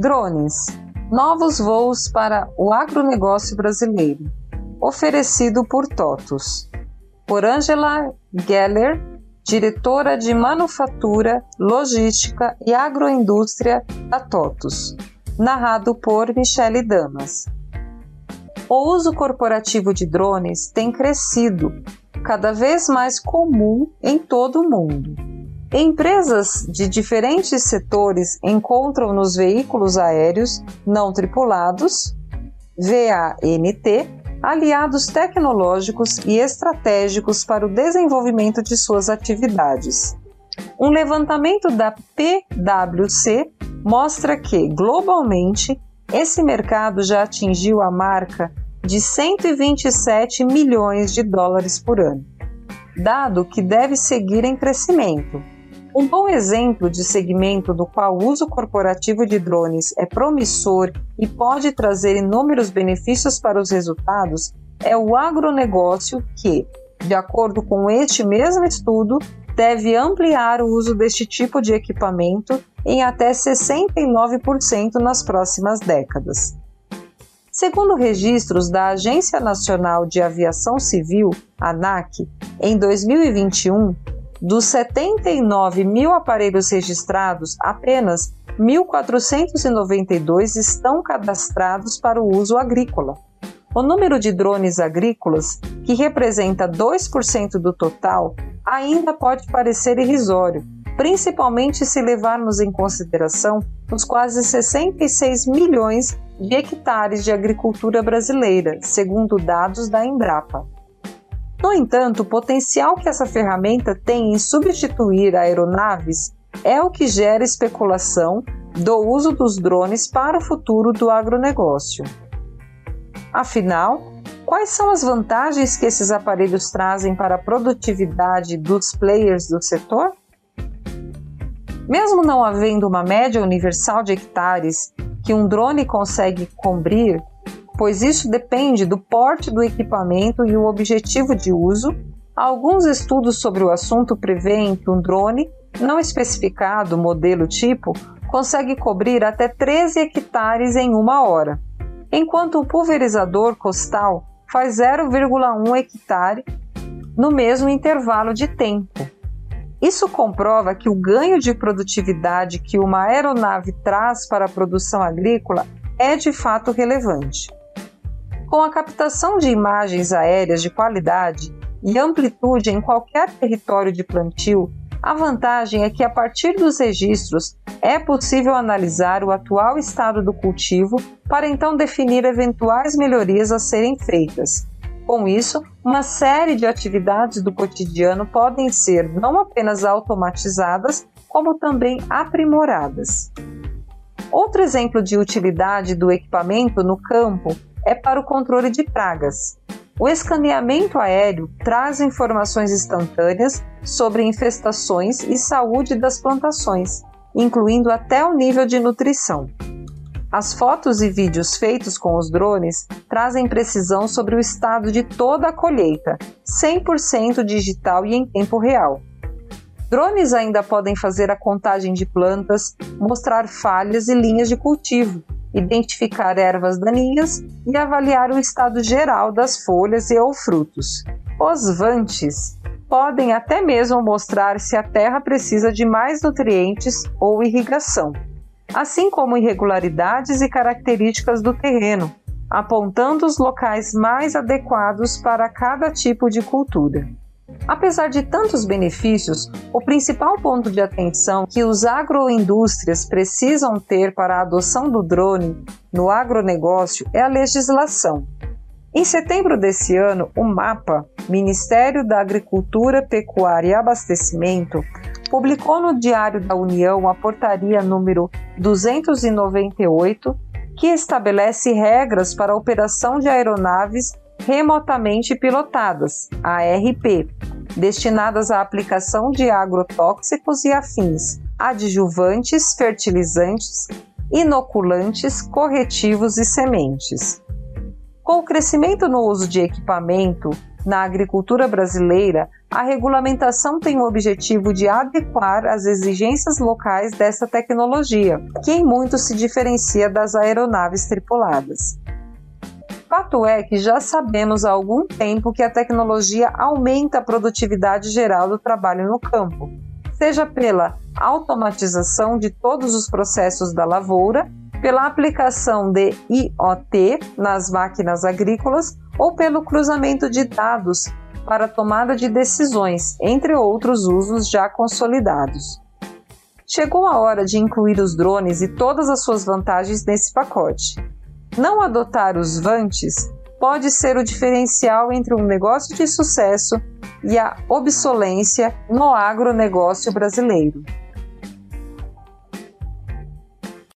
Drones Novos voos para o agronegócio brasileiro. Oferecido por TOTUS. Por Angela Geller, diretora de Manufatura, Logística e Agroindústria da TOTUS. Narrado por Michele Damas. O uso corporativo de drones tem crescido, cada vez mais comum em todo o mundo. Empresas de diferentes setores encontram nos veículos aéreos não tripulados, VANT, aliados tecnológicos e estratégicos para o desenvolvimento de suas atividades. Um levantamento da PwC mostra que, globalmente, esse mercado já atingiu a marca de 127 milhões de dólares por ano, dado que deve seguir em crescimento um bom exemplo de segmento no qual o uso corporativo de drones é promissor e pode trazer inúmeros benefícios para os resultados é o agronegócio, que, de acordo com este mesmo estudo, deve ampliar o uso deste tipo de equipamento em até 69% nas próximas décadas. Segundo registros da Agência Nacional de Aviação Civil, ANAC, em 2021, dos 79 mil aparelhos registrados, apenas 1.492 estão cadastrados para o uso agrícola. O número de drones agrícolas, que representa 2% do total, ainda pode parecer irrisório, principalmente se levarmos em consideração os quase 66 milhões de hectares de agricultura brasileira, segundo dados da Embrapa. No entanto, o potencial que essa ferramenta tem em substituir aeronaves é o que gera especulação do uso dos drones para o futuro do agronegócio. Afinal, quais são as vantagens que esses aparelhos trazem para a produtividade dos players do setor? Mesmo não havendo uma média universal de hectares que um drone consegue cobrir pois isso depende do porte do equipamento e o objetivo de uso. Alguns estudos sobre o assunto prevêem que um drone, não especificado modelo tipo, consegue cobrir até 13 hectares em uma hora, enquanto o pulverizador costal faz 0,1 hectare no mesmo intervalo de tempo. Isso comprova que o ganho de produtividade que uma aeronave traz para a produção agrícola é de fato relevante. Com a captação de imagens aéreas de qualidade e amplitude em qualquer território de plantio, a vantagem é que, a partir dos registros, é possível analisar o atual estado do cultivo para então definir eventuais melhorias a serem feitas. Com isso, uma série de atividades do cotidiano podem ser não apenas automatizadas, como também aprimoradas. Outro exemplo de utilidade do equipamento no campo é para o controle de pragas. O escaneamento aéreo traz informações instantâneas sobre infestações e saúde das plantações, incluindo até o nível de nutrição. As fotos e vídeos feitos com os drones trazem precisão sobre o estado de toda a colheita, 100% digital e em tempo real. Drones ainda podem fazer a contagem de plantas, mostrar falhas e linhas de cultivo, identificar ervas daninhas e avaliar o estado geral das folhas e ou frutos. Os vantes podem até mesmo mostrar se a terra precisa de mais nutrientes ou irrigação, assim como irregularidades e características do terreno, apontando os locais mais adequados para cada tipo de cultura. Apesar de tantos benefícios, o principal ponto de atenção que os agroindústrias precisam ter para a adoção do drone no agronegócio é a legislação. Em setembro desse ano, o MAPA, Ministério da Agricultura, Pecuária e Abastecimento, publicou no Diário da União a portaria número 298, que estabelece regras para a operação de aeronaves remotamente pilotadas, ARP, destinadas à aplicação de agrotóxicos e afins, adjuvantes, fertilizantes, inoculantes, corretivos e sementes. Com o crescimento no uso de equipamento Na agricultura brasileira, a regulamentação tem o objetivo de adequar as exigências locais dessa tecnologia, que em muito se diferencia das aeronaves tripuladas. Fato é que já sabemos há algum tempo que a tecnologia aumenta a produtividade geral do trabalho no campo, seja pela automatização de todos os processos da lavoura, pela aplicação de IoT nas máquinas agrícolas ou pelo cruzamento de dados para tomada de decisões, entre outros usos já consolidados. Chegou a hora de incluir os drones e todas as suas vantagens nesse pacote. Não adotar os vantes pode ser o diferencial entre um negócio de sucesso e a obsolência no agronegócio brasileiro.